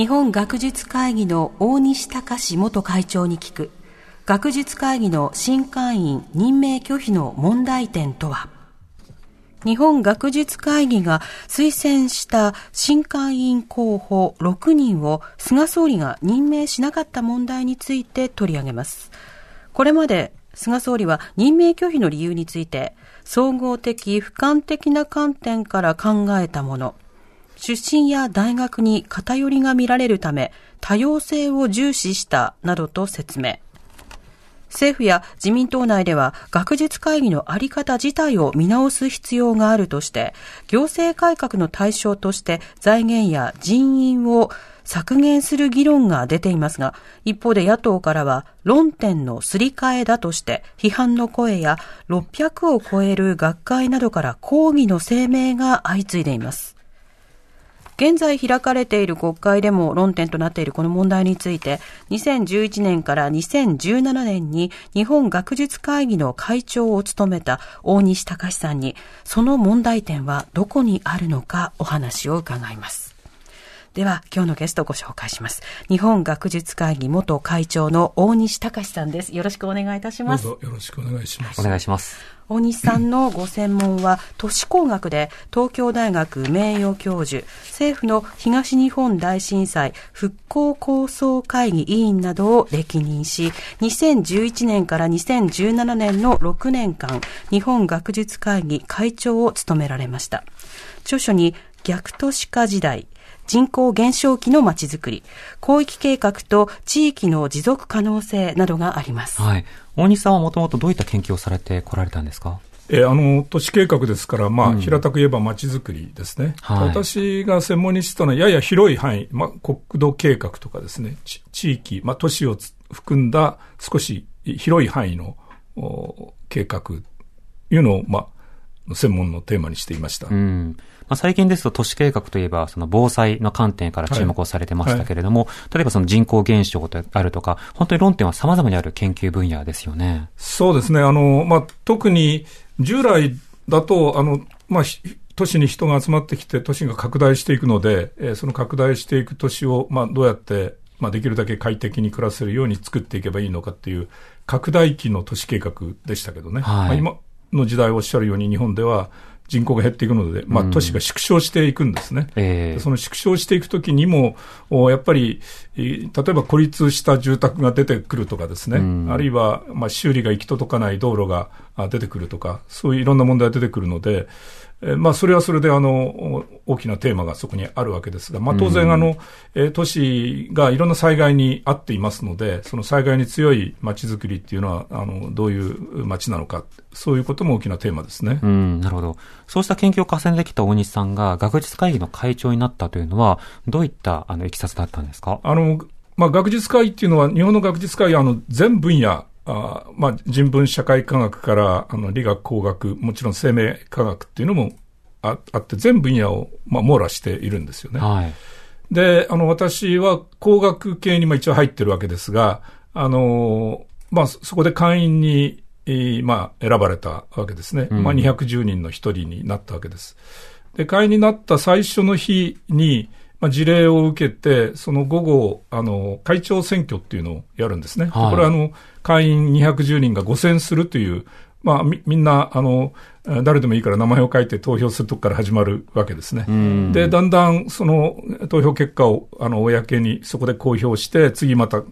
日本学術会議の大西隆元会長に聞く、学術会議の新会員任命拒否の問題点とは？日本学術会議が推薦した新会員候補6人を菅総理が任命しなかった問題について取り上げます。これまで菅総理は任命拒否の理由について、総合的、俯瞰的な観点から考えたもの、出身や大学に偏りが見られるため、多様性を重視したなどと説明。政府や自民党内では学術会議のあり方自体を見直す必要があるとして、行政改革の対象として財源や人員を削減する議論が出ていますが、一方で野党からは論点のすり替えだとして批判の声や600を超える学会などから抗議の声明が相次いでいます。現在開かれている国会でも論点となっているこの問題について、2011年から2017年に日本学術会議の会長を務めた大西隆さんに、その問題点はどこにあるのかお話を伺います。では、今日のゲストをご紹介します。日本学術会議元会長の大西隆さんです。よろしくお願いいたしどうます。ぞよろしくお願いします。お願いします。大西さんのご専門は都市工学で東京大学名誉教授、政府の東日本大震災復興構想会議委員などを歴任し、2011年から2017年の6年間、日本学術会議会長を務められました。著書に逆都市化時代、人口減少期のまちづくり、広域計画と地域の持続可能性などがあります。はい。大西さんはもともとどういった研究をされてこられたんですか？えーあの、都市計画ですから、まあ、平たく言えば街づくりですね。はい私が専門にしてたのは、やや広い範囲、まあ、国土計画とかですね、ち地域、まあ、都市をつ含んだ少し広い範囲のお計画というのを、まあ、専門のテーマにしていました。うん。まあ、最近ですと都市計画といえば、その防災の観点から注目をされてましたけれども、例えばその人口減少であるとか、本当に論点は様々にある研究分野ですよね。そうですね。あの、まあ、特に従来だと、あの、まあ、ひ都市に人が集まってきて、都市が拡大していくので、えーその拡大していく都市を、まあ、どうやって、まあ、できるだけ快適に暮らせるように作っていけばいいのかっていう、拡大期の都市計画でしたけどね。はいまあ、今の時代おっしゃるように、日本では人口が減っていくので、まあ、都市が縮小していくんですね。ええ。でその縮小していくときにも、おやっぱり、えー例えば孤立した住宅が出てくるとかですね、うん。あるいは、まあ、修理が行き届かない道路があ出てくるとか、そういういろんな問題が出てくるので、えーまあ、それはそれで、あの、お大きなテーマがそこにあるわけですが、まあ、当然、あの、えー都市がいろんな災害に遭っていますので、その災害に強い街づくりっていうのは、あの、どういう街なのか、そういうことも大きなテーマですね。うん、なるほど。そうした研究を重ねてきた大西さんが学術会議の会長になったというのは、どういった、あの、いきさつだったんですか？あの、まあ、学術会議っていうのは、日本の学術会議は、あの、全分野、あまあ、人文社会科学から、あの、理学工学、もちろん生命科学っていうのもああって、全分野を、まあ、網羅しているんですよね。はい。で、あの、私は工学系にまあ一応入ってるわけですが、あの、まあ、そそこで会員に、えーまあ、選ばれたわけですね。うんまあ、210人の一人になったわけです。で、会員になった最初の日に、まあ、事例を受けて、その午後、あの、会長選挙っていうのをやるんですね。ではいこれは、あの、会員210人が5選するという、まあ、み、みんな、あの、え誰でもいいから名前を書いて投票するとこから始まるわけですね。うん。で、だんだんその投票結果をあの公にそこで公表して、次また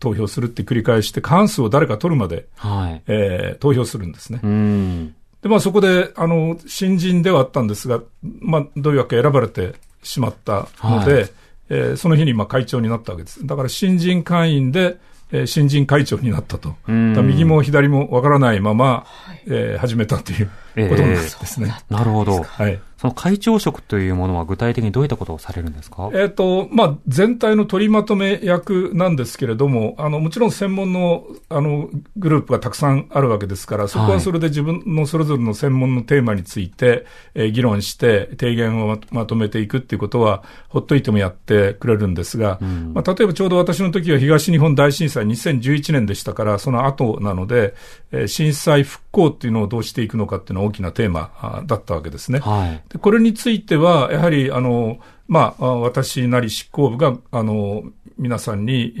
投票するって繰り返して、過半数を誰か取るまで、はい。えー投票するんですね。うん。で、まあそこで、あの、新人ではあったんですが、まあどういうわけ選ばれてしまったので、はいえーその日にまあ会長になったわけです。だから新人会員で、えー新人会長になったと。右も左もわからないまま、えー始めたという、ことなんですね。なるほど。はい。その会長職というものは具体的にどういったことをされるんですか？えっ、と、まあ、全体の取りまとめ役なんですけれども、あの、もちろん専門の、あの、グループがたくさんあるわけですから、そこはそれで自分のそれぞれの専門のテーマについて、えー議論して、提言をままとめていくっていうことは、ほっといてもやってくれるんですが、まあ、例えばちょうど私の時は東日本大震災2011年でしたから、その後なので、えー震災復興っていうのをどうしていくのかっていうのは大きなテーマあだったわけですね。はい。でこれについては、やはり、あの、まあ、あ私なり執行部が、あの、皆さんに、え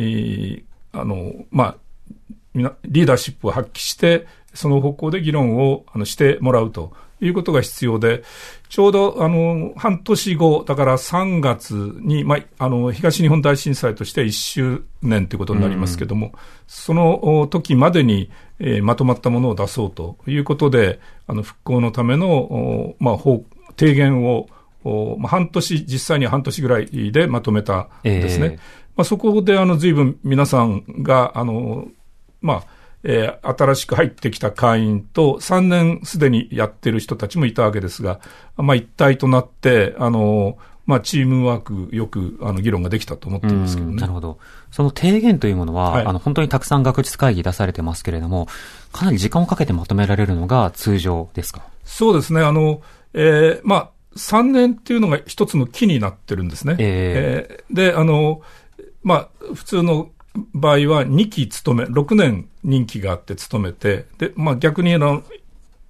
ーあの、まあ、みなリーダーシップを発揮して、その方向で議論をあのしてもらうということが必要で、ちょうど、あの、半年後、だから3月に、まあ、あの、東日本大震災として1周年ということになりますけども、そのお時までに、えーまとまったものを出そうということで、あの、復興のための、おまあ、方提言を、おまあ、半年、実際には半年ぐらいでまとめたんですね。ええまあ、そこで、あの、随分皆さんが、あの、まあ、えー新しく入ってきた会員と、3年すでにやってる人たちもいたわけですが、まあ、一体となって、あの、まあ、チームワークよく、あの、議論ができたと思っていますけどね。なるほど。その提言というものは、はいあの、本当にたくさん学術会議出されてますけれども、かなり時間をかけてまとめられるのが通常ですか？そうですね。あの、えーまあ、3年っていうのが一つの木になってるんですね。ええーで、あの、まあ、普通の場合は2期勤め、6年任期があって勤めて、で、まあ逆にあの、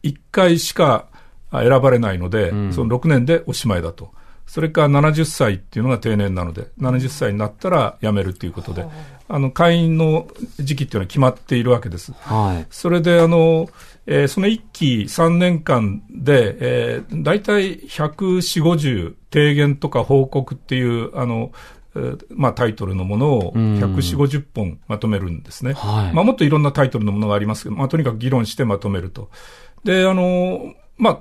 1回しかあ選ばれないので、その6年でおしまいだと。それから70歳っていうのが定年なので、70歳になったら辞めるということで、あの、会員の時期っていうのは決まっているわけです。はい。それで、あの、えーその1期3年間で、えー、大体140、50提言とか報告っていう、あの、えーまあ、タイトルのものをん140、50本まとめるんですね。はいまあ、もっといろんなタイトルのものがありますけど、まあ、とにかく議論してまとめると。で、あの、まあ、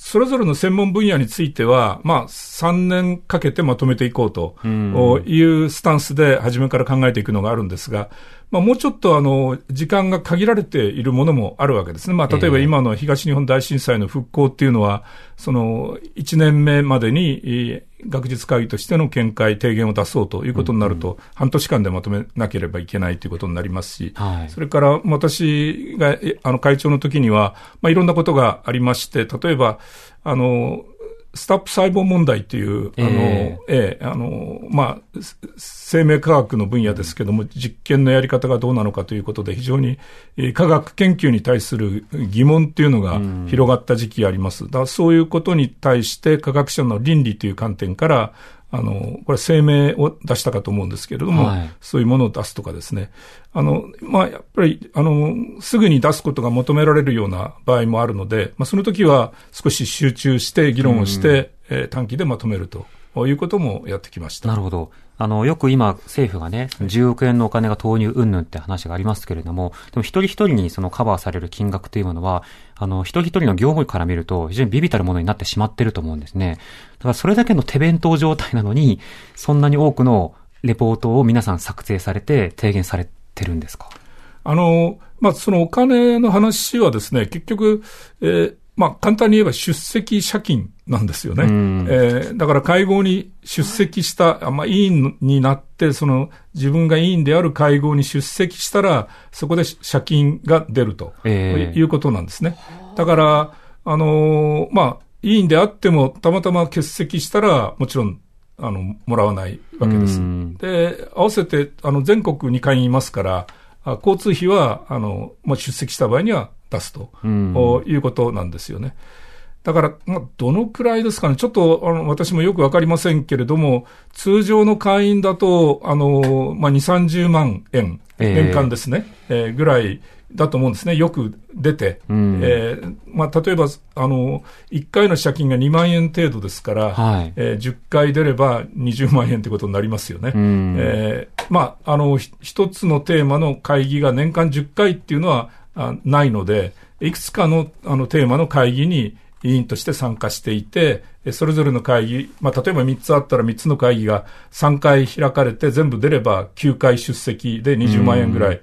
それぞれの専門分野については、まあ、3年かけてまとめていこうというスタンスで初めから考えていくのがあるんですが、まあ、もうちょっとあの、時間が限られているものもあるわけですね。まあ、例えばええ。今の東日本大震災の復興っていうのは、その、1年目までに、えー学術会議としての見解、提言を出そうということになると、半年間でまとめなければいけないということになりますし、はい。それから私がえあの会長の時には、まあ、いろんなことがありまして、例えば、あの、スタップ細胞問題という、あの、えええあの、まあ、す生命科学の分野ですけども、実験のやり方がどうなのかということで、非常に、えー科学研究に対する疑問っていうのが広がった時期があります。だそういうことに対して、科学者の倫理という観点から、あの、これ声明を出したかと思うんですけれども、はいそういうものを出すとかですね。あの、まあ、やっぱり、あの、すぐに出すことが求められるような場合もあるので、まあ、その時は少し集中して議論をして、えー短期でまとめるということもやってきました。なるほど。あの、よく今、政府がね、10億円のお金が投入云々って話がありますけれども、でも一人一人にそのカバーされる金額というものは、あの、一人一人の業務から見ると、非常にビビたるものになってしまってると思うんですね。だからそれだけの手弁当状態なのに、そんなに多くのレポートを皆さん作成されて、提言されてるんですか？あの、まあ、そのお金の話はですね、結局、えーまあ、簡単に言えば出席借金なんですよね。んえーだから会合に出席した、あまあ、委員になって、その自分が委員である会合に出席したら、そこで借金が出ると、ええいうことなんですね。だから、あのーまあ、委員であっても、たまたま欠席したら、もちろん、あの、もらわないわけですうん。で、合わせて、あの、全国に会員いますから、あ交通費は、あの、まあ、出席した場合には出すと、うんおいうことなんですよね。だから、まあ、どのくらいですかね。ちょっと、あの、私もよくわかりませんけれども、通常の会員だと、あの、まあ、2、30万円、ええ年間ですね、えーぐらいだと思うんですね。よく出て。うんえーまあ、例えば、あの、1回の借金が2万円程度ですから、はいえー10回出れば20万円ということになりますよね。んえーまあ、あの、ひ一つのテーマの会議が年間10回っていうのはあないので、いくつかのあのテーマの会議に委員として参加していて、えそれぞれの会議、まあ、例えば3つあったら3つの会議が3回開かれて全部出れば9回出席で20万円ぐらい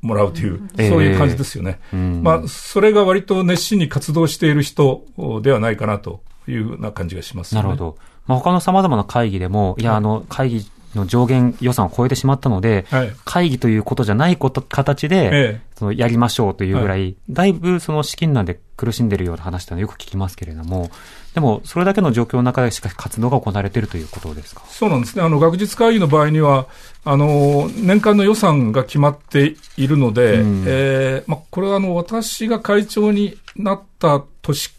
もらうという、えーそういう感じですよね。うん。まあ、それが割と熱心に活動している人ではないかなというふうな感じがします、ね。なるほど。まあ、他の様々な会議でも、いや、あの、会議の上限予算を超えてしまったので、はい。会議ということじゃないこと、形で、ええ。そのやりましょうというぐらい、だいぶその資金難で苦しんでるような話ってのはよく聞きますけれども、でも、それだけの状況の中でしかし活動が行われているということですか？そうなんですね。あの、学術会議の場合には、あの、年間の予算が決まっているので、うんえーまあ、これはあの、私が会長になった年、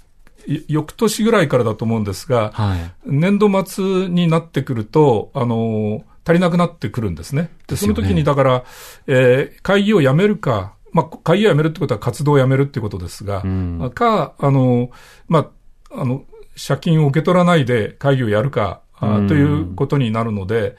い翌年ぐらいからだと思うんですが、はい。年度末になってくると、あの、足りなくなってくるんですね。で、その時にだから、えー会議をやめるか、まあ、会議をやめるってことは活動をやめるってことですが、うんか、あの、まあ、あの、借金を受け取らないで会議をやるか、あうんということになるので、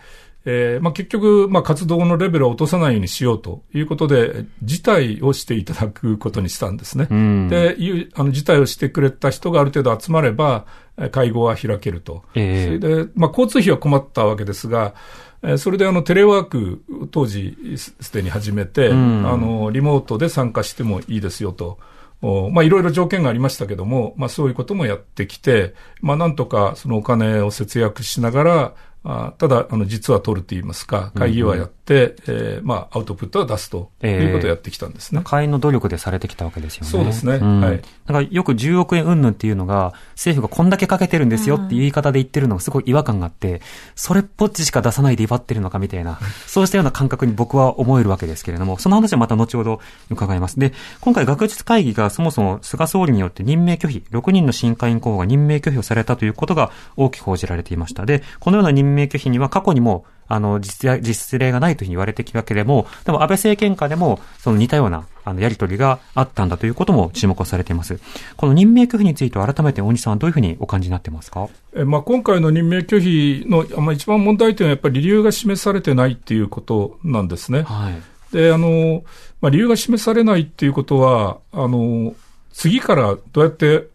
えーまあ、結局、まあ、活動のレベルを落とさないようにしようということで、辞退をしていただくことにしたんですね。うんで、あの、辞退をしてくれた人がある程度集まれば、えー会合は開けると。ええそれで、まあ、交通費は困ったわけですが、えーそれであの、テレワーク、当時すすでに始めて、うんあの、リモートで参加してもいいですよと。まあ、いろいろ条件がありましたけども、まあ、そういうこともやってきて、まあ、なんとかそのお金を節約しながら、あただ、あの、実は取ると言いますか、会議はやって、えーまあ、アウトプットは出すということをやってきたんですね。会員の努力でされてきたわけですよね。そうですねんはいだからよく10億円云々っていうのが、政府がこんだけかけてるんですよっていう言い方で言ってるのがすごい違和感があって、それっぽっちしか出さないで威張ってるのかみたいな、そうしたような感覚に僕は思えるわけですけれども、その話はまた後ほど伺います。で、今回学術会議がそもそも菅総理によって任命拒否、6人の新会員候補が任命拒否をされたということが大きく報じられていました。で、このような任命拒否には過去にもあの、実実例がないというふうに言われてきたけれども、でも安倍政権下でも、その似たような、あの、やりとりがあったんだということも注目をされています。この任命拒否については改めて大西さんはどういうふうにお感じになってますか？えまあ、今回の任命拒否の、まあ、一番問題点はやっぱり理由が示されてないっていうことなんですね。はい。で、あの、まあ、理由が示されないっていうことは、あの、次からどうやって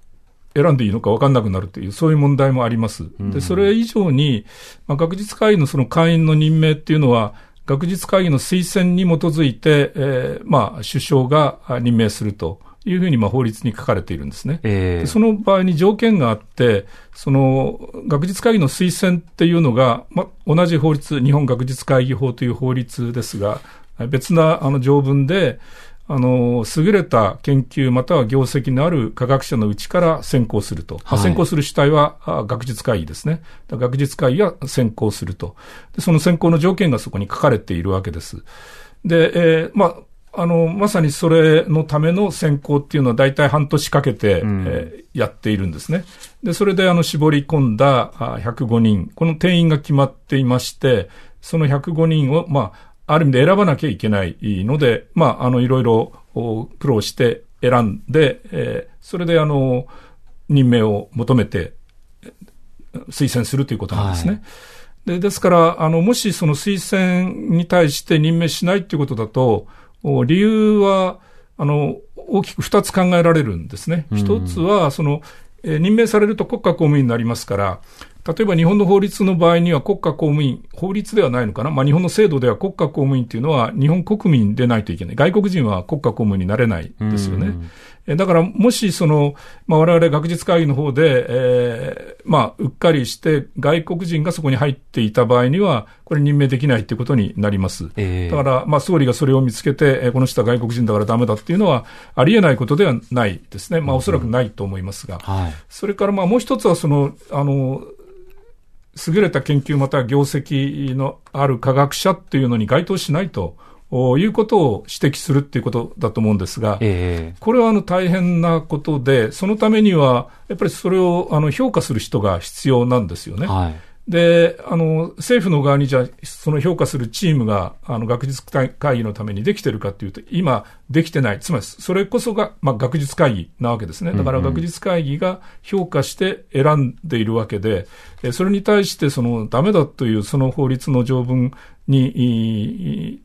選んでいいのか分かんなくなるという、そういう問題もあります。で、それ以上に、まあ、学術会議のその会員の任命っていうのは、学術会議の推薦に基づいて、えーまあ、首相があ任命するというふうに、まあ、法律に書かれているんですね。えーでその場合に条件があって、その学術会議の推薦っていうのが、ま、同じ法律、日本学術会議法という法律ですが、別なあの条文で、あの、優れた研究または業績のある科学者のうちから選考すると。まあはい選考する主体はあ学術会議ですね。学術会議が選考すると。で、その選考の条件がそこに書かれているわけです。で、えーまあ、あの、まさにそれのための選考っていうのは大体半年かけて、んえーやっているんですね。で、それであの、絞り込んだあ105人、この定員が決まっていまして、その105人を、まあ、ある意味で選ばなきゃいけないので、まあ、あの、いろいろお苦労して選んで、えーそれであの、任命を求めて、え推薦するということなんですね。はいでですから、あの、もしその推薦に対して任命しないということだと、お理由は、あの、大きく二つ考えられるんですね。一つは、その、えー任命されると国家公務員になりますから、例えば日本の法律の場合には国家公務員、法律ではないのかな？まあ日本の制度では国家公務員っていうのは日本国民でないといけない。外国人は国家公務員になれないですよね。うんえだから、もし、その、まあ、我々学術会議の方で、えーまあ、うっかりして、外国人がそこに入っていた場合には、これ任命できないということになります。えーだから、まあ、総理がそれを見つけて、えーこの人は外国人だからダメだっていうのは、ありえないことではないですね。まあ、おそらくないと思いますが。はい。それから、まあ、もう一つは、その、あの、優れた研究または業績のある科学者っていうのに該当しないということを指摘するっていうことだと思うんですが、えこれはあの大変なことで、そのためには、やっぱりそれをあの評価する人が必要なんですよね。はい。で、あの、政府の側にじゃあ、その評価するチームが、あの、学術会議のためにできてるかっていうと、今、できてない。つまり、それこそが、まあ、学術会議なわけですね。だから、うんうん学術会議が評価して選んでいるわけで、えそれに対して、その、ダメだという、その法律の条文に、い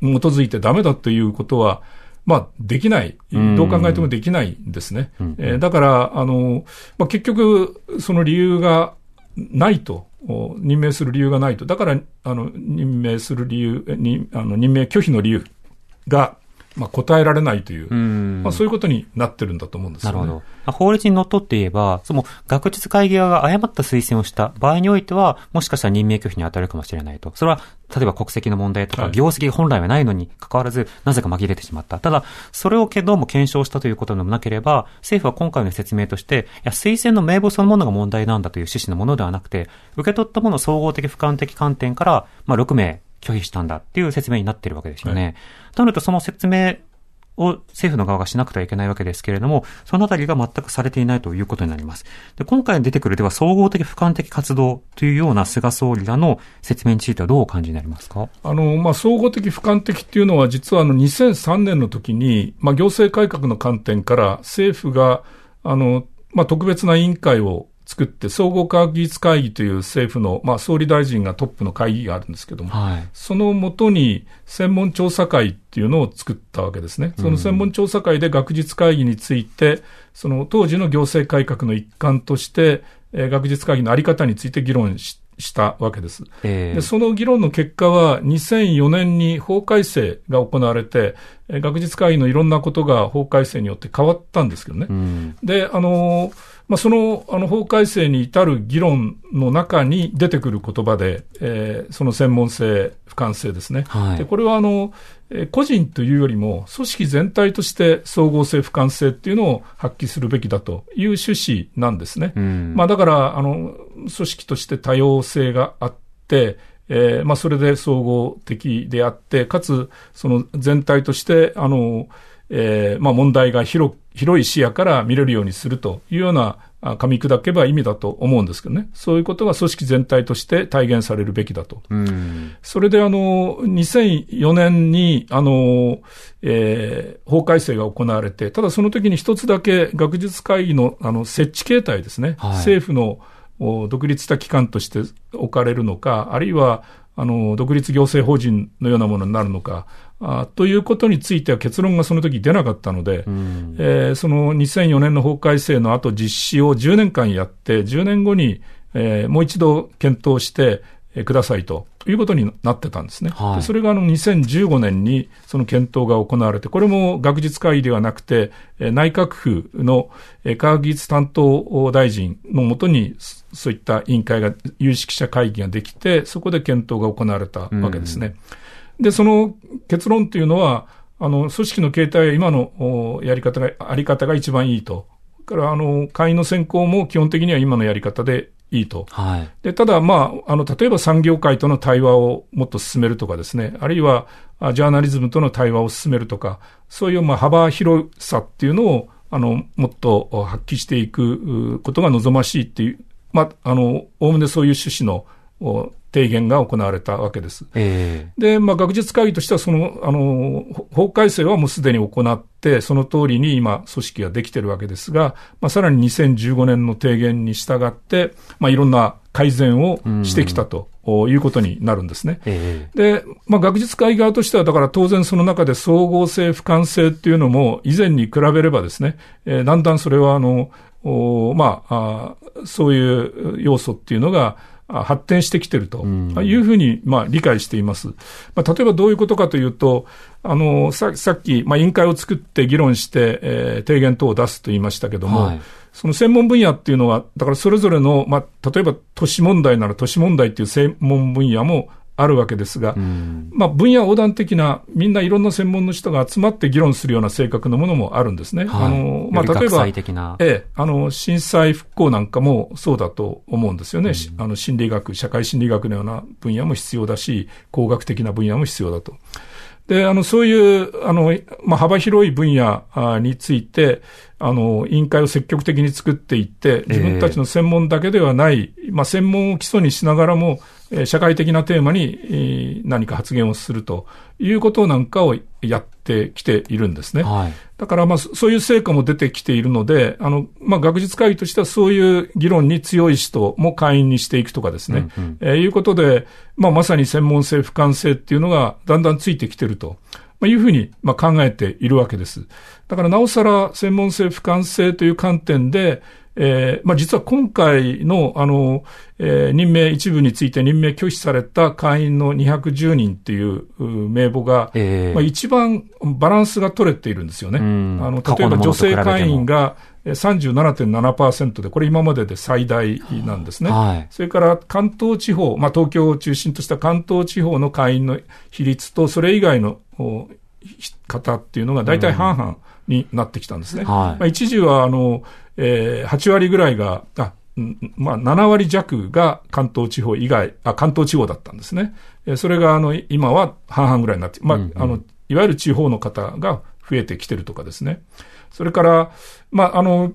基づいてダメだということは、まあ、できない。うんどう考えてもできないんですね。うんえーだから、あの、まあ、結局、その理由がないと、任命する理由がないと。だから、あの、任命する理由、に、あの、任命拒否の理由が、まあ、答えられないという、んまあ、そういうことになってるんだと思うんですよね。なるほど。法律にのっとって言えば、その学術会議側が誤った推薦をした場合においては、もしかしたら任命拒否に当たるかもしれないと。それは、例えば国籍の問題とか、はい業績が本来はないのに関わらず、なぜか紛れてしまった。ただ、それをけども検証したということでもなければ、政府は今回の説明として、いや、推薦の名簿そのものが問題なんだという趣旨のものではなくて、受け取ったものを総合的俯瞰的観点から、まあ、6名拒否したんだっていう説明になってるわけですよね。となると、その説明を政府の側がしなくてはいけないわけですけれども、そのあたりが全くされていないということになります。で今回出てくるでは総合的俯瞰的活動というような菅総理らの説明についてはどうお感じになりますか？あの、まあ、総合的、俯瞰的っていうのは、実はあの、2003年の時に、まあ、行政改革の観点から、政府が、あの、まあ、特別な委員会を作って、総合科学技術会議という政府の、まあ、総理大臣がトップの会議があるんですけども、はい。そのもとに専門調査会っていうのを作ったわけですね。その専門調査会で学術会議について、その当時の行政改革の一環として、えー学術会議のあり方について議論ししたわけです。えで、その議論の結果は、2004年に法改正が行われて、えー学術会議のいろんなことが法改正によって変わったんですけどね。うん。で、あのーまあ、その、あの、法改正に至る議論の中に出てくる言葉で、えーその専門性、俯瞰性ですね。はいで、これはあの、えー個人というよりも、組織全体として総合性、俯瞰性っていうのを発揮するべきだという趣旨なんですね。うん。まあ、だから、あの、組織として多様性があって、えーまあ、それで総合的であって、かつ、その全体として、あの、えーまあ、問題が広、広い視野から見れるようにするというような、あ噛み砕けば意味だと思うんですけどね。そういうことが組織全体として体現されるべきだと。うん。それであの、2004年に、あの、えー法改正が行われて、ただその時に一つだけ学術会議の、あの、設置形態ですね。はい政府のお独立した機関として置かれるのか、あるいは、あの、独立行政法人のようなものになるのか、あということについては結論がその時出なかったので、うん。えーその2004年の法改正の後実施を10年間やって、10年後に、えーもう一度検討して、えーくださいということになってたんですね。はいでそれがあの2015年にその検討が行われて、これも学術会議ではなくて、えー内閣府のえー科学技術担当大臣のもとに、そそういった委員会が、有識者会議ができて、そこで検討が行われたわけですね。で、その結論というのは、あの、組織の形態は今のおやり方が、あり方が一番いいと。から、あの、会員の選考も基本的には今のやり方でいいと。はい。で、ただ、まあ、あの、例えば産業界との対話をもっと進めるとかですね、あるいは、あジャーナリズムとの対話を進めるとか、そういう、まあ、幅広さっていうのを、あの、もっとお発揮していくうことが望ましいっていう、まあ、あの、おおむねそういう趣旨のお提言が行われたわけです。ええで、まあ、学術会議としては、その、あの、ほ法改正はもうすでに行って、その通りに今、組織ができてるわけですが、まあ、さらに2015年の提言に従って、まあ、いろんな改善をしてきたということになるんですね。えで、まあ、学術会議側としては、だから当然その中で総合性、俯瞰性っていうのも以前に比べればですね、えーだんだんそれはあの、おまああ、そういう要素っていうのが、あ発展してきてるというふうに、まあ、理解しています。まあ、例えばどういうことかというと、あの、ささっき、まあ、委員会を作って議論して、えー提言等を出すと言いましたけども、はいその専門分野っていうのは、だからそれぞれの、まあ、例えば都市問題なら都市問題っていう専門分野もあるわけですが。まあ、分野横断的な、みんないろんな専門の人が集まって議論するような性格のものもあるんですね。はい。あの、まあ、例えば、際的な。ええ、あの、震災復興なんかもそうだと思うんですよね。しあの、心理学、社会心理学のような分野も必要だし、工学的な分野も必要だと。で、あの、そういう、あの、まあ、幅広い分野あについて、あの、委員会を積極的に作っていって、自分たちの専門だけではない、まあ、専門を基礎にしながらも、えー社会的なテーマに、えー何か発言をするということなんかをやってきているんですね。はい。だから、まあ、そそういう成果も出てきているので、あの、まあ、学術会議としてはそういう議論に強い人も会員にしていくとかですね、うんうんえーいうことで、まあ、まさに専門性、俯瞰性っていうのがだんだんついてきてると。まあ、いうふうに、まあ、考えているわけです。だから、なおさら専門性、俯瞰性という観点で、えー、まあ、実は今回の、あの、えー、任命一部について任命拒否された会員の210人っていう名簿が、えー、まあ、一番バランスが取れているんですよね。あの、例えば女性会員が37.7%で、これ今までで最大なんですね。はい、それから関東地方、まあ、東京を中心とした関東地方の会員の比率と、それ以外の方っていうのが大体半々になってきたんですね。うんはい、まあ、一時は、あの、えー、8割ぐらいが、あ、まあ、7割弱が関東地方以外、あ、関東地方だったんですね。えそれが、あの、今は半々ぐらいになって、まあ、うんうん、あの、いわゆる地方の方が増えてきてるとかですね。それから、まあ、あの、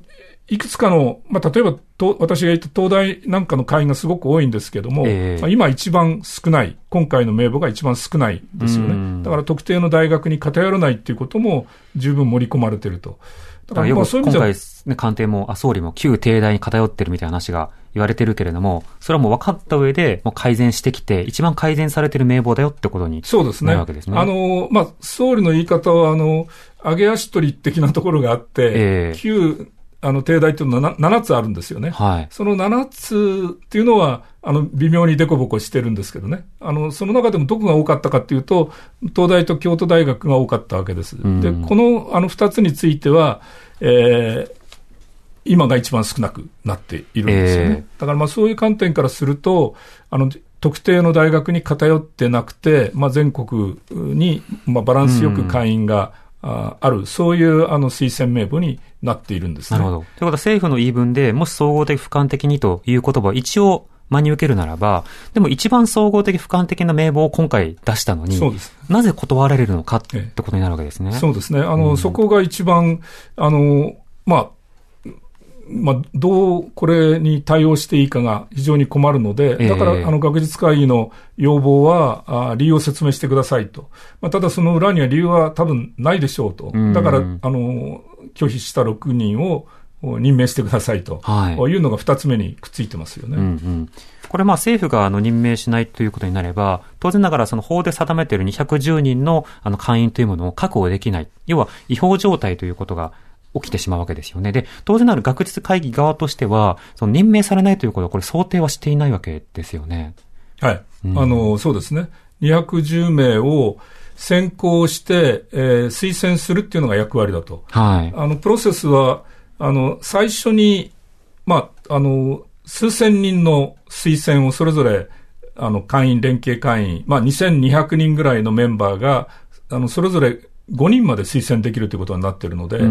いくつかの、まあ、例えば、と、私が言った東大なんかの会員がすごく多いんですけども、えー、まあ、今一番少ない、今回の名簿が一番少ないですよね。だから特定の大学に偏らないっていうことも十分盛り込まれてると。だからよく今回、ね、官邸も、あ、総理も旧帝大に偏ってるみたいな話が言われてるけれども、それはもう分かった上で、もう改善してきて、一番改善されてる名簿だよってことにそうですね。なるわけですね。あの、まあ、総理の言い方は、あの、上げ足取り的なところがあって、えー、旧あの、帝大っていうのは 7, つあるんですよね。はい。その7つっていうのは、あの、微妙にデコボコしてるんですけどね。あの、その中でもどこが多かったかっていうと、東大と京都大学が多かったわけです。で、この、あの、2つについては、えー、今が一番少なくなっているんですよね。えー、だからまあそういう観点からすると、あの、特定の大学に偏ってなくて、まあ、全国に、まあ、バランスよく会員が、あある、そういうあの推薦名簿になっているんです、ね、なるほど。ということは政府の言い分で、もし総合的俯瞰的にという言葉を一応真に受けるならば、でも一番総合的俯瞰的な名簿を今回出したのに、そうですなぜ断られるのかってことになるわけですね。そうですね。あの、うん、そこが一番、あの、まあ、まあ、どうこれに対応していいかが非常に困るので、だから、あの、学術会議の要望は、あ理由を説明してくださいと。まあ、ただその裏には理由は多分ないでしょうと。だから、あの、拒否した6人を任命してくださいと、はい、いうのが2つ目にくっついてますよね。うんうんこれまあ政府があの任命しないということになれば、当然ながらその法で定めている210人のあの会員というものを確保できない。要は違法状態ということが起きてしまうわけですよね。で、当然なる学術会議側としては、その任命されないということは、これ想定はしていないわけですよね。はい。うん、あの、そうですね。210名を選考して、えー、推薦するっていうのが役割だと。はい。あの、プロセスは、あの、最初に、まあ、あの、数千人の推薦をそれぞれ、あの、会員、連携会員、まあ、2200人ぐらいのメンバーが、あの、それぞれ5人まで推薦できるということになっているので、そ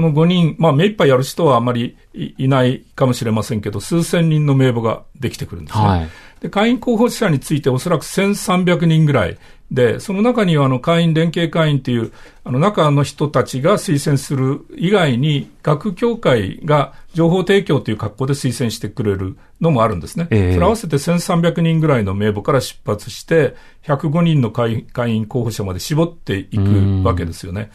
の5人、まあ、目いっぱいやる人はあまりいないかもしれませんけど、数千人の名簿ができてくるんですね。はい、で会員候補者についておそらく1300人ぐらいで、その中にはあの会員連携会員っていう、あの中の人たちが推薦する以外に、学協会が情報提供という格好で推薦してくれるのもあるんですね。えー、それ合わせて1300人ぐらいの名簿から出発して、105人の会員候補者まで絞っていくわけですよね。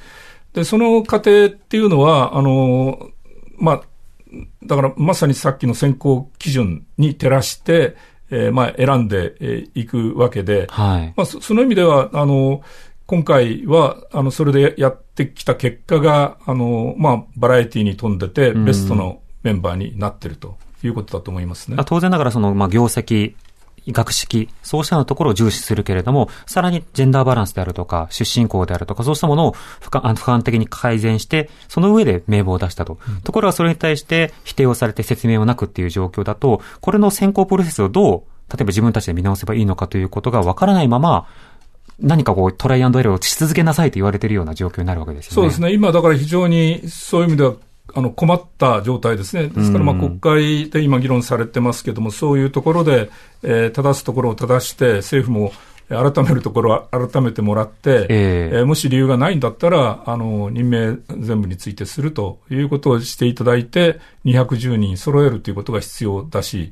で、その過程っていうのは、あの、まあ、だからまさにさっきの選考基準に照らして、えー、まあ、選んでいくわけで、はい。まあ、その意味では、あの、今回は、あの、それでやってきた結果が、あの、まあ、バラエティに富んでて、ベストのメンバーになってるということだと思いますね。当然ながら、その、まあ、業績、学識、そうしたようなところを重視するけれども、さらにジェンダーバランスであるとか、出身校であるとか、そうしたものを俯瞰的に改善して、その上で名簿を出したと。うん、ところがそれに対して否定をされて説明をなくっていう状況だと、これの選考プロセスをどう、例えば自分たちで見直せばいいのかということがわからないまま、何かこうトライアンドエラーをし続けなさいと言われているような状況になるわけですよね。そうですね。今だから非常にそういう意味ではあの困った状態ですね。ですから、まあ、国会で今議論されてますけども、そういうところで、えー、正すところを正して、政府も改めるところは改めてもらって、えー、えー、もし理由がないんだったら、あの、任命全部についてするということをしていただいて、210人揃えるということが必要だし、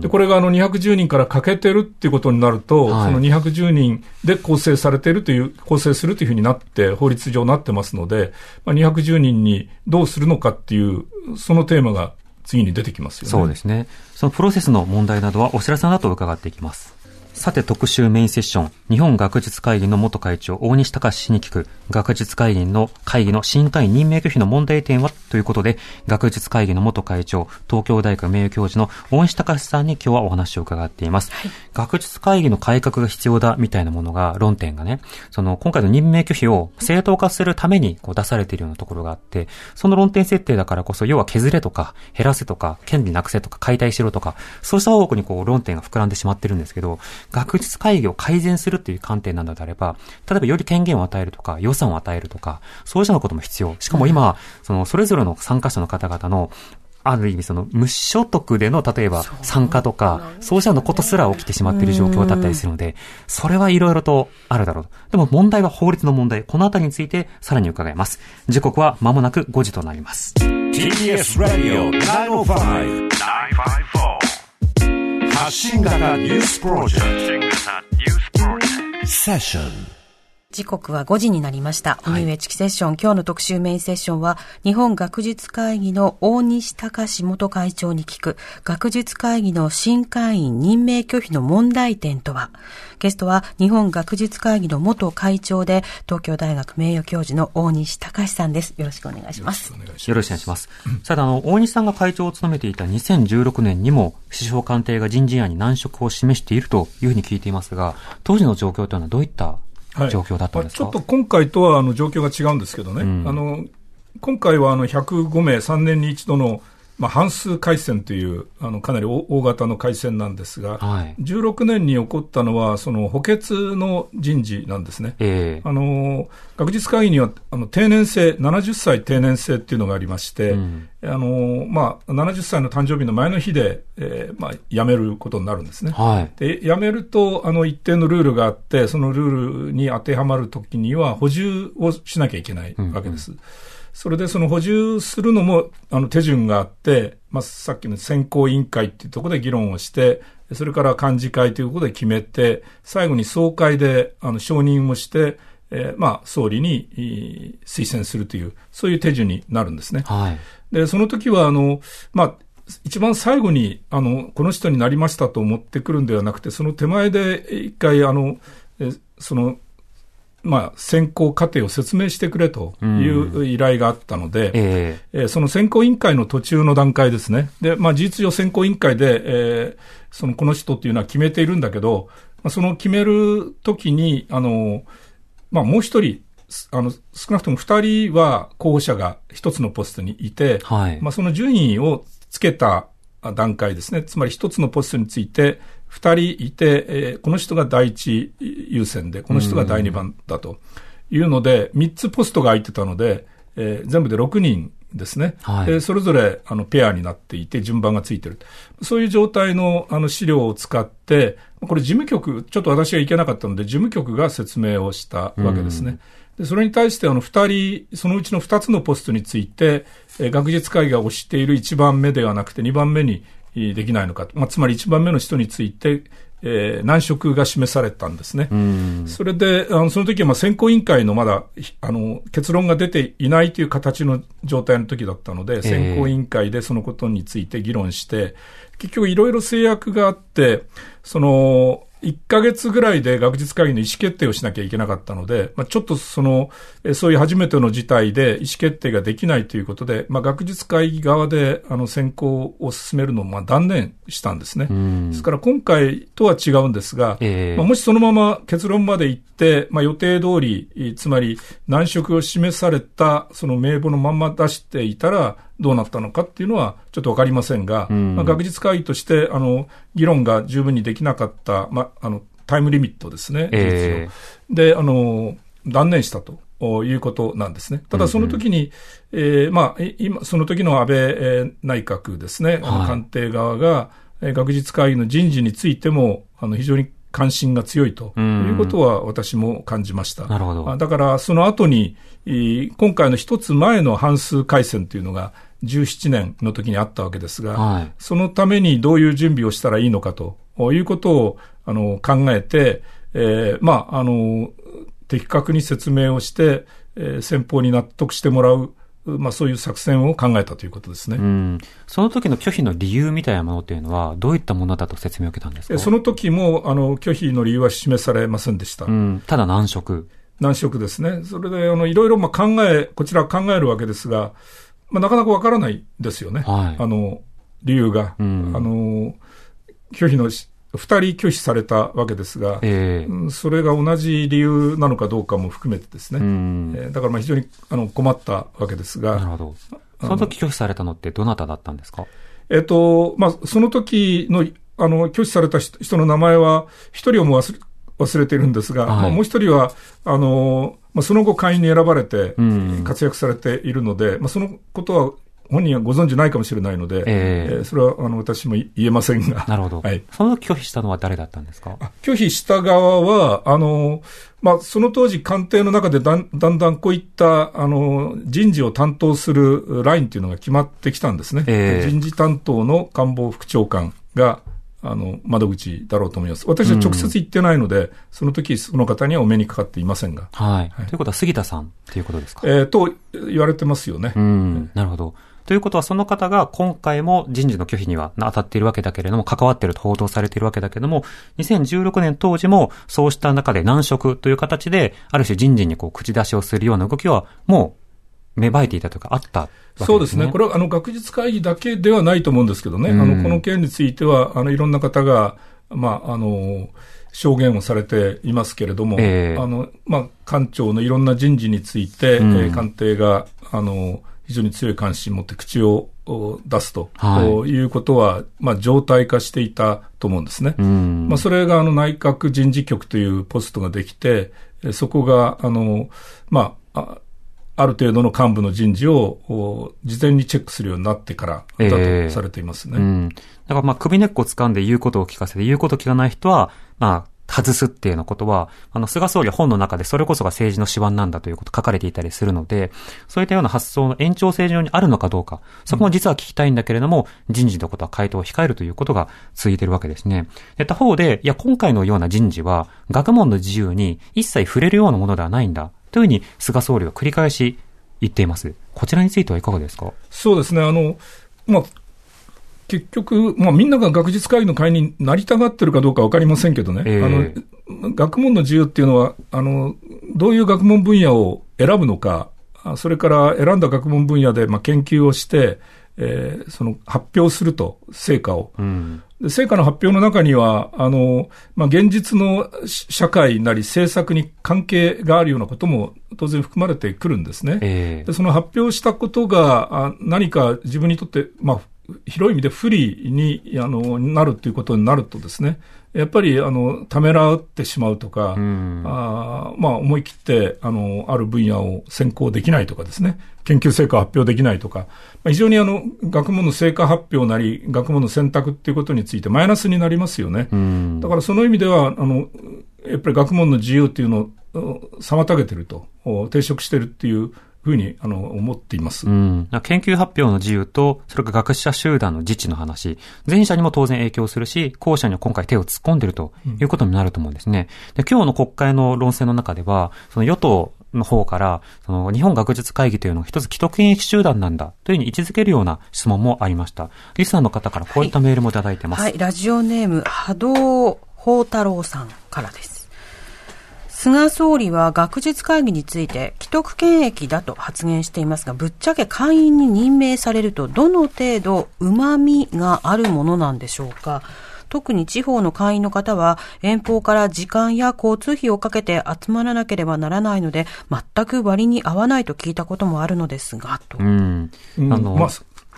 で、これがあの210人から欠けてるっていうことになると、はい、その210人で構成されているという、構成するというふうになって、法律上なってますので、まあ、210人にどうするのかっていう、そのテーマが次に出てきますよね。そうですね。そのプロセスの問題などは、お知らせなど伺っていきます。さて特集メインセッション、日本学術会議の元会長、大西隆氏に聞く、学術会議の会議の新会任命拒否の問題点は？とということで、学術会議の元会長、東京大学名誉教授の大西隆さんに今日はお話を伺っています。学術会議の改革が必要だみたいなものが、論点がね、その今回の任命拒否を正当化するためにこう出されているようなところがあって、その論点設定だからこそ、要は削れとか、減らせとか、権利なくせとか、解体しろとか、そうした方向にこう論点が膨らんでしまってるんですけど、学術会議を改善するっていう観点なんだとあれば、例えばより権限を与えるとか、予算を与えるとか、そうしたようなことも必要。しかも今、その、それぞれの参加者の方々の、ある意味その無所得での例えば参加とか、そうしたようなことすら起きてしまっている状況だったりするので、それはいろいろとあるだろうと。でも問題は法律の問題。このあたりについてさらに伺います。時刻は間もなく5時となります。TBS Radio 905 954発信型ニュースプロジェクトセッション時刻は5時になりました。荻上チキセッション、今日の特集メインセッションは、日本学術会議の大西隆元会長に聞く、学術会議の新会員任命拒否の問題点とは、ゲストは日本学術会議の元会長で、東京大学名誉教授の大西隆さんです。よろしくお願いします。よろしくお願いします。さて、あの、大西さんが会長を務めていた2016年にも、首相官邸が人事案に難色を示しているというふうに聞いていますが、当時の状況というのはどういったはい状況だったんですか、まあちょっと今回とはあの状況が違うんですけどね、ん。あの今回はあの105名、3年に一度の、まあ、半数改選というあのかなり大大型の改選なんですが、はい16年に起こったのは、その補欠の人事なんですね。ええあの学術会議にはあの定年制、70歳定年制っていうのがありまして、うんあのまあ、70歳の誕生日の前の日で、えーまあ、辞めることになるんですね。はい。で辞めるとあの一定のルールがあって、そのルールに当てはまるときには補充をしなきゃいけないわけです。それでその補充するのもあの手順があって、まあ、さっきの選考委員会っていうところで議論をして、それから幹事会ということで決めて、最後に総会であの承認をして、えーまあ、総理にえー推薦するという、そういう手順になるんですね。はい。で、その時は、あの、まあ、一番最後に、あの、この人になりましたと思ってくるんではなくて、その手前で一回、あの、えその、まあ、選考過程を説明してくれという依頼があったので、ええーその選考委員会の途中の段階ですね。で、まあ、事実上選考委員会で、えーその、この人っていうのは決めているんだけど、まあ、その決めるときに、あの、まあ、もう一人、すあの、少なくとも二人は候補者が一つのポストにいて、はいまあ、その順位をつけた段階ですね。つまり一つのポストについて、二人いて、えーこの人が第一優先で、この人が第二番だというので、三つポストが空いてたので、えー全部で6人ですね。はいでそれぞれあのペアになっていて、順番がついてる。そういう状態のあの資料を使って、これ事務局、ちょっと私が行けなかったので、事務局が説明をしたわけですね。でそれに対して、あの、二人、そのうちの二つのポストについて、えー学術会議が推している一番目ではなくて、二番目にえーできないのか。まあ、つまり一番目の人について、えー難色が示されたんですね。うん。それで、あのその時はまあ選考委員会のまだ、ひあの、結論が出ていないという形の状態の時だったので、選考委員会でそのことについて議論して、結局いろいろ制約があって、その、1ヶ月ぐらいで学術会議の意思決定をしなきゃいけなかったので、まあ、ちょっとその、えそういう初めての事態で意思決定ができないということで、まあ、学術会議側であの選考を進めるのをまあ断念したんですね。んですから今回とは違うんですが、ええまあもしそのまま結論まで行って、まあ、予定通り、えつまり難色を示されたその名簿のまんま出していたらどうなったのかっていうのはちょっとわかりませんが、んまあ、学術会議としてあの議論が十分にできなかった、まあ、あのタイムリミットですね、ええ事実上であの断念したと。いうことなんですね。ただその時に、えーまあ、い今、その時の安倍えー内閣ですね、あのはい官邸側が、えー学術会議の人事についても、あの、非常に関心が強いとうんいうことは私も感じました。なるほどあだから、その後に、えー今回の一つ前の半数改選というのが17年の時にあったわけですが、はいそのためにどういう準備をしたらいいのかということをあの考えて、えーまあ、あの、的確に説明をして、えー先方に納得してもらう、まあ、そういう作戦を考えたということですね。うん。その時の拒否の理由みたいなものっていうのは、どういったものだと説明を受けたんですか？えその時もあの拒否の理由は示されませんでした。うん。ただ難色。難色ですね。それで、あの、いろいろまあ考え、こちらは考えるわけですが、まあ、なかなかわからないですよね。はいあの、理由が。うんあの、拒否のし、二人拒否されたわけですが、ええうんそれが同じ理由なのかどうかも含めてですね。うん。えーだからまあ非常にあの困ったわけですが、なるほど。その時拒否されたのってどなただったんですか？えっと、まあ、その時の、あの、拒否された人人の名前は、一人をもう忘れ、忘れているんですが、はいまあ、もう一人は、あの、まあ、その後会員に選ばれてうん、活躍されているので、まあ、そのことは本人はご存知ないかもしれないので、ええーそれは、あの、私も言えませんが。なるほど。はい。その時拒否したのは誰だったんですか？あ拒否した側は、あの、まあ、その当時官邸の中でだんだんだんこういった、あの、人事を担当するラインっていうのが決まってきたんですね。ええ人事担当の官房副長官が、あの、窓口だろうと思います。私は直接行ってないので、その時その方にはお目にかかっていませんが。はい。はいということは杉田さんっていうことですか？えーと言われてますよね。うん、なるほど。ということは、その方が今回も人事の拒否には当たっているわけだけれども、関わっていると報道されているわけだけれども、2016年当時もそうした中で難色という形で、ある種人事にこう口出しをするような動きは、もう芽生えていたというか、あったわけですね。そうですね。これは、あの、学術会議だけではないと思うんですけどね。うんあの、この件については、あの、いろんな方が、まあ、あの、証言をされていますけれども、ええあの、まあ、官庁のいろんな人事について、うんえー官邸が、あの、非常に強い関心を持って口をお出すと、はいおいうことは、まあ、常態化していたと思うんですね。うん。まあ、それがあの内閣人事局というポストができて、えそこが、あの、まあ、あある程度の幹部の人事をお事前にチェックするようになってからだええとされていますね。うん。だからまあ首根っこを掴んで言うことを聞かせて、言うことを聞かない人は、まあ、外すっていうようなことは、あの、菅総理は本の中でそれこそが政治の手腕なんだということ書かれていたりするので、そういったような発想の延長線上にあるのかどうか、そこも実は聞きたいんだけれども、人事のことは回答を控えるということが続いているわけですね。で、他方で、いや、今回のような人事は、学問の自由に一切触れるようなものではないんだ、というふうに菅総理は繰り返し言っています。こちらについてはいかがですか？そうですね。あの、まあ、結局、まあ、みんなが学術会議の会になりたがってるかどうかわかりませんけどね。ええあの、学問の自由っていうのは、あの、どういう学問分野を選ぶのか、あそれから選んだ学問分野で、まあ、研究をして、えーその発表すると、成果を。うん。で成果の発表の中には、あの、まあ、現実のし社会なり政策に関係があるようなことも当然含まれてくるんですね。ええで、その発表したことが、あ何か自分にとって、まあ、広い意味で不利にあのなるということになるとですね、やっぱりあのためらってしまうとか、うんあーまあ、思い切ってあのある分野を専攻できないとかですね、研究成果を発表できないとか、まあ、非常にあの学問の成果発表なり、学問の選択っていうことについてマイナスになりますよね。うんだからその意味では、あの、やっぱり学問の自由っていうのをお妨げてると、お抵触してるっていうふうに、あの、思っています。うん。研究発表の自由と、それから学者集団の自治の話、前者にも当然影響するし、後者には今回手を突っ込んでるということになると思うんですね。で、今日の国会の論戦の中では、その与党の方から、その日本学術会議というのを一つ既得権益集団なんだというふうに位置づけるような質問もありました。リスナーの方からこういったメールもいただいてます。はい、ラジオネーム、波動宝太郎さんからです。菅総理は学術会議について既得権益だと発言していますが、ぶっちゃけ会員に任命されるとどの程度旨味があるものなんでしょうか？特に地方の会員の方は遠方から時間や交通費をかけて集まらなければならないので、全く割に合わないと聞いたこともあるのですが、と。うん。うんあの、まあ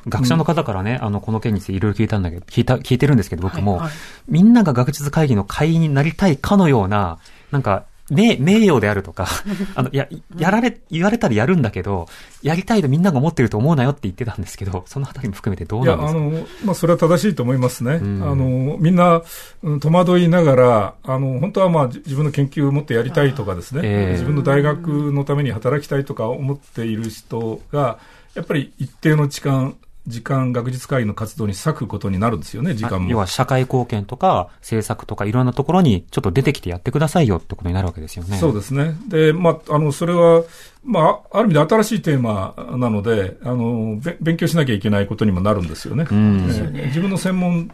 学者の方からね、あの、この件についていろいろ聞いたんだけど、聞いた、聞いてるんですけど、僕も、はいはいみんなが学術会議の会員になりたいかのような、なんか、名、名誉であるとか、あの、や、やられ、言われたらやるんだけど、やりたいとみんなが思ってると思うなよって言ってたんですけど、そのあたりも含めてどういや、なんですか？あの、まあ、それは正しいと思いますね。ん。あの、みんな、うん戸惑いながら、あの、本当はまあ、じ自分の研究をもっとやりたいとかですね、ええ。自分の大学のために働きたいとか思っている人が、やっぱり一定の時間、時間、学術会議の活動に割くことになるんですよね、時間も。要は社会貢献とか、政策とかいろんなところにちょっと出てきてやってくださいよってことになるわけですよね。そうですね。で、まあ、あの、それは、まあ、ある意味で新しいテーマなので、あの、べ勉強しなきゃいけないことにもなるんですよね。うん。えー自分の専門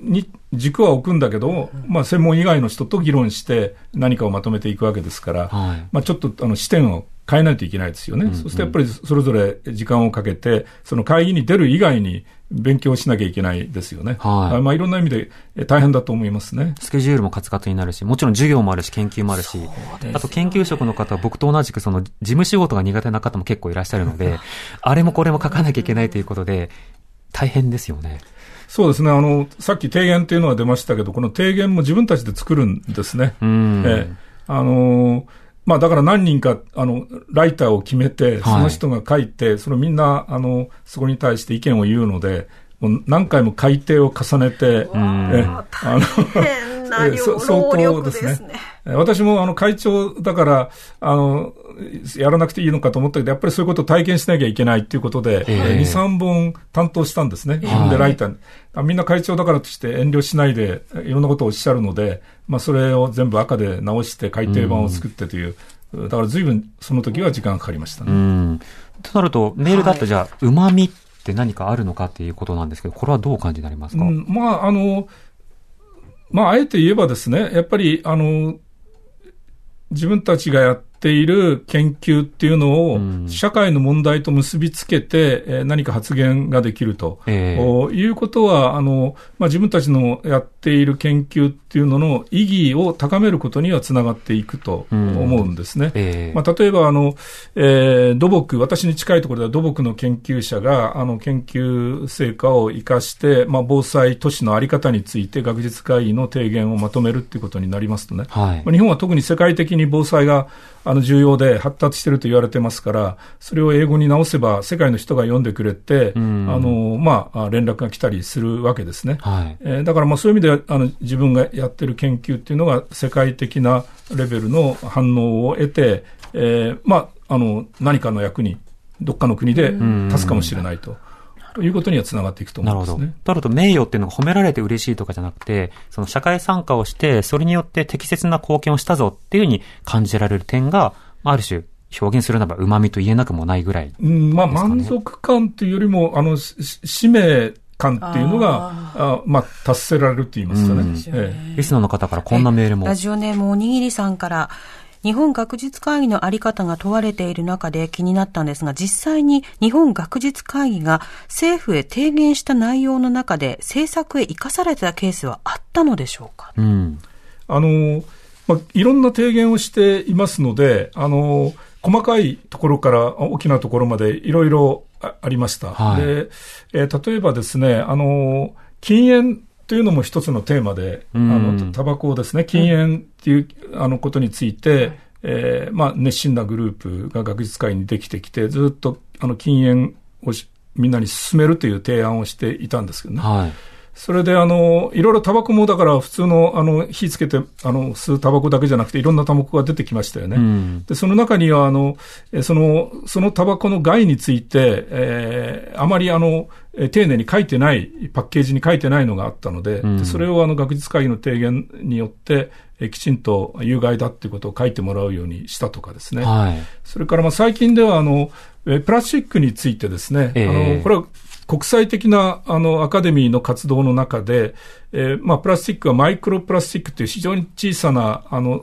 に軸は置くんだけど、まあ、専門以外の人と議論して何かをまとめていくわけですから、はい。まあ、ちょっとあの視点を変えないといけないですよね。うんうん、そしてやっぱりそれぞれ時間をかけて、その会議に出る以外に勉強しなきゃいけないですよね。はい。まあいろんな意味で大変だと思いますね。スケジュールもカツカツになるし、もちろん授業もあるし、研究もあるし、あと研究職の方は僕と同じくその事務仕事が苦手な方も結構いらっしゃるので、あれもこれも書かなきゃいけないということで、大変ですよね。そうですね。あの、さっき提言っていうのは出ましたけど、この提言も自分たちで作るんですね。うん。ええ、あのーまあだから何人か、あの、ライターを決めて、その人が書いて、はい、そのみんな、あの、そこに対して意見を言うので、もう何回も改定を重ねて、え、あの、相当ですね。私もあの会長だから、あの、やらなくていいのかと思ったけど、やっぱりそういうことを体験しなきゃいけないっていうことで、えー、2、3本担当したんですね。自分でライター、はい、みんな会長だからとして遠慮しないで、いろんなことをおっしゃるので、まあそれを全部赤で直して改訂版を作ってという、うん、だから随分その時は時間かかりましたね。うん。となると、メールだとじゃあ、うまみって何かあるのかっていうことなんですけど、これはどう感じになりますか、うん、まあ、あの、まあ、あえて言えばですね、やっぱり、あの、自分たちがやっている研究っていうのを、社会の問題と結びつけて、え何か発言ができると、えー、いうことは、あの、まあ、自分たちのやっている研究っていうのの意義を高めることにはつながっていくと思うんですね。えー、まあ、例えば、あの、えー、土木、私に近いところでは土木の研究者が、あの、研究成果を生かして、まあ、防災都市のあり方について学術会議の提言をまとめるっていうことになりますとね、はい、まあ、日本は特に世界的に防災があの重要で発達してると言われてますから、それを英語に直せば世界の人が読んでくれて、あの、まあ、連絡が来たりするわけですね。はい、えー、だからまあそういう意味であの自分がやってる研究っていうのが世界的なレベルの反応を得て、えー、まあ、あの、何かの役に、どっかの国で立つかもしれないと。ということにはつながっていくと思いますね。なるほど。となると、名誉っていうのが褒められて嬉しいとかじゃなくて、その社会参加をして、それによって適切な貢献をしたぞっていうふうに感じられる点が、ある種、表現するならば旨味と言えなくもないぐらい、ね、うん、まあ満足感というよりも、あの、使命感っていうのが、あまあ、達せられるって言いますかね。ええ、リスナーの方からこんなメールも。ラジオネームおにぎりさんから、日本学術会議のあり方が問われている中で気になったんですが、実際に日本学術会議が政府へ提言した内容の中で政策へ生かされたケースはあったのでしょうか、うん、あの、まあ、いろんな提言をしていますので、あの、細かいところから大きなところまでいろいろありました。はい、で、えー、例えばですね、あの、禁煙というのも一つのテーマで、あの、タバコをですね、禁煙っていう、あのことについて、えー、まあ、熱心なグループが学術会にできてきて、ずっと、あの、禁煙をみんなに進めるという提案をしていたんですけどね。はい。それで、あの、いろいろタバコもだから普通の、あの、火つけて、あの、吸うタバコだけじゃなくて、いろんなタバコが出てきましたよね。うん、で、その中には、あの、その、そのタバコの害について、えー、あまりあの、丁寧に書いてない、パッケージに書いてないのがあったので、うん、それをあの、学術会議の提言によって、えきちんと有害だっていうことを書いてもらうようにしたとかですね。はい、それからまあ最近ではあの、プラスチックについてですね、えー、あの、これは国際的なあのアカデミーの活動の中で、えー、まあ、プラスチックはマイクロプラスチックという非常に小さなあの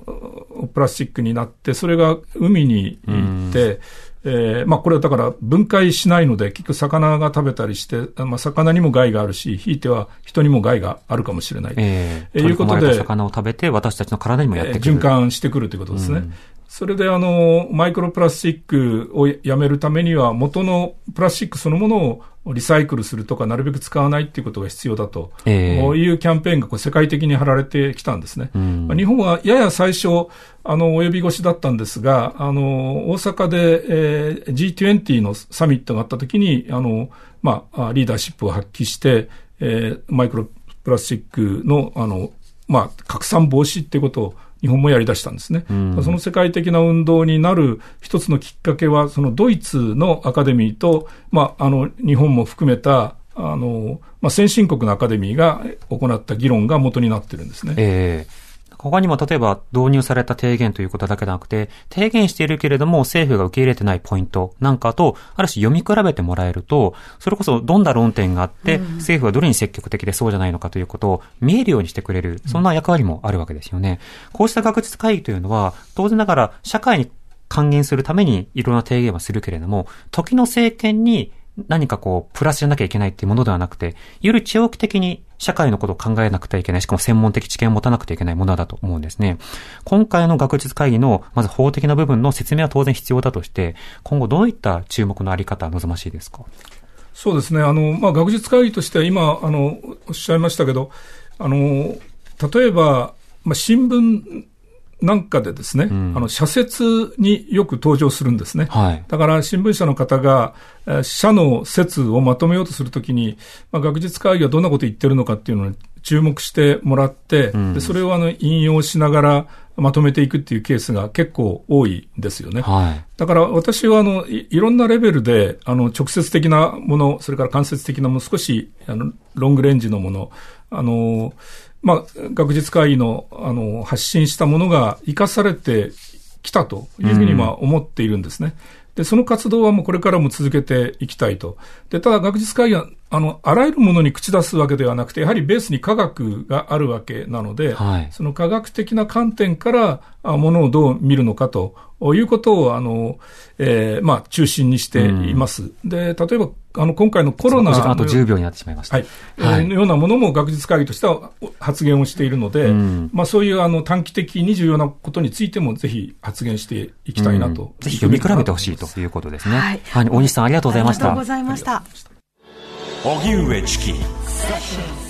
プラスチックになって、それが海に行って、えー、まあ、これはだから分解しないので、結局魚が食べたりして、まあ、魚にも害があるし、ひいては人にも害があるかもしれない。えー、いうことで。魚を食べて、私たちの体にもやってくる。循環してくるということですね。それであの、マイクロプラスチックをやめるためには、元のプラスチックそのものをリサイクルするとか、なるべく使わないっていうことが必要だと、えー、いうキャンペーンがこう世界的に貼られてきたんですね。うん、日本はやや最初、あの、及び腰だったんですが、あの、大阪で、えー、G20 のサミットがあった時に、あの、まあ、リーダーシップを発揮して、えー、マイクロプラスチックの、あの、まあ、拡散防止っていうことを日本もやり出したんですね。うん、その世界的な運動になる一つのきっかけは、そのドイツのアカデミーと、まあ、あの、日本も含めた、あの、まあ、先進国のアカデミーが行った議論が元になってるんですね。えー他にも例えば導入された提言ということだけでなくて、提言しているけれども政府が受け入れてないポイントなんかと、ある種読み比べてもらえると、それこそどんな論点があって、政府はどれに積極的でそうじゃないのかということを見えるようにしてくれる、そんな役割もあるわけですよね。こうした学術会議というのは、当然ながら社会に還元するためにいろんな提言はするけれども、時の政権に何かこう、プラスじゃなきゃいけないっていうものではなくて、より長期的に社会のことを考えなくてはいけない、しかも専門的知見を持たなくてはいけないものだと思うんですね。今回の学術会議の、まず法的な部分の説明は当然必要だとして、今後どういった注目のあり方望ましいですか？そうですね。あの、まあ、学術会議としては今、あの、おっしゃいましたけど、あの、例えば、まあ、新聞なんかでですね、うん、あの、社説によく登場するんですね。はい、だから新聞社の方が、社の説をまとめようとするときに、まあ、学術会議はどんなこと言ってるのかっていうのを注目してもらって、うん、でそれをあの引用しながらまとめていくっていうケースが結構多いんですよね。はい、だから私はあのいいろんなレベルであの直接的なもの、それから間接的なもの、少しあのロングレンジのもの、あのまあ、学術会議のあの発信したものが生かされてきたというふうにまあ思っているんですね。で、その活動はもうこれからも続けていきたいと。で、ただ学術会議は、あの、あらゆるものに口出すわけではなくて、やはりベースに科学があるわけなので、はい、その科学的な観点からものをどう見るのかということを、あの、えー、まあ、中心にしています。うん、で、例えば、あの、今回のコロナ。時間あと10秒になってしまいました。はい。はい、えー、のようなものも学術会議としては発言をしているので、うん、まあ、そういうあの短期的に重要なことについてもぜひ発言していきたいなと。うん、ぜひ読み比べてほしいということですね。はい。はい、大西さんありがとうございました。ありがとうございました。荻上チキ。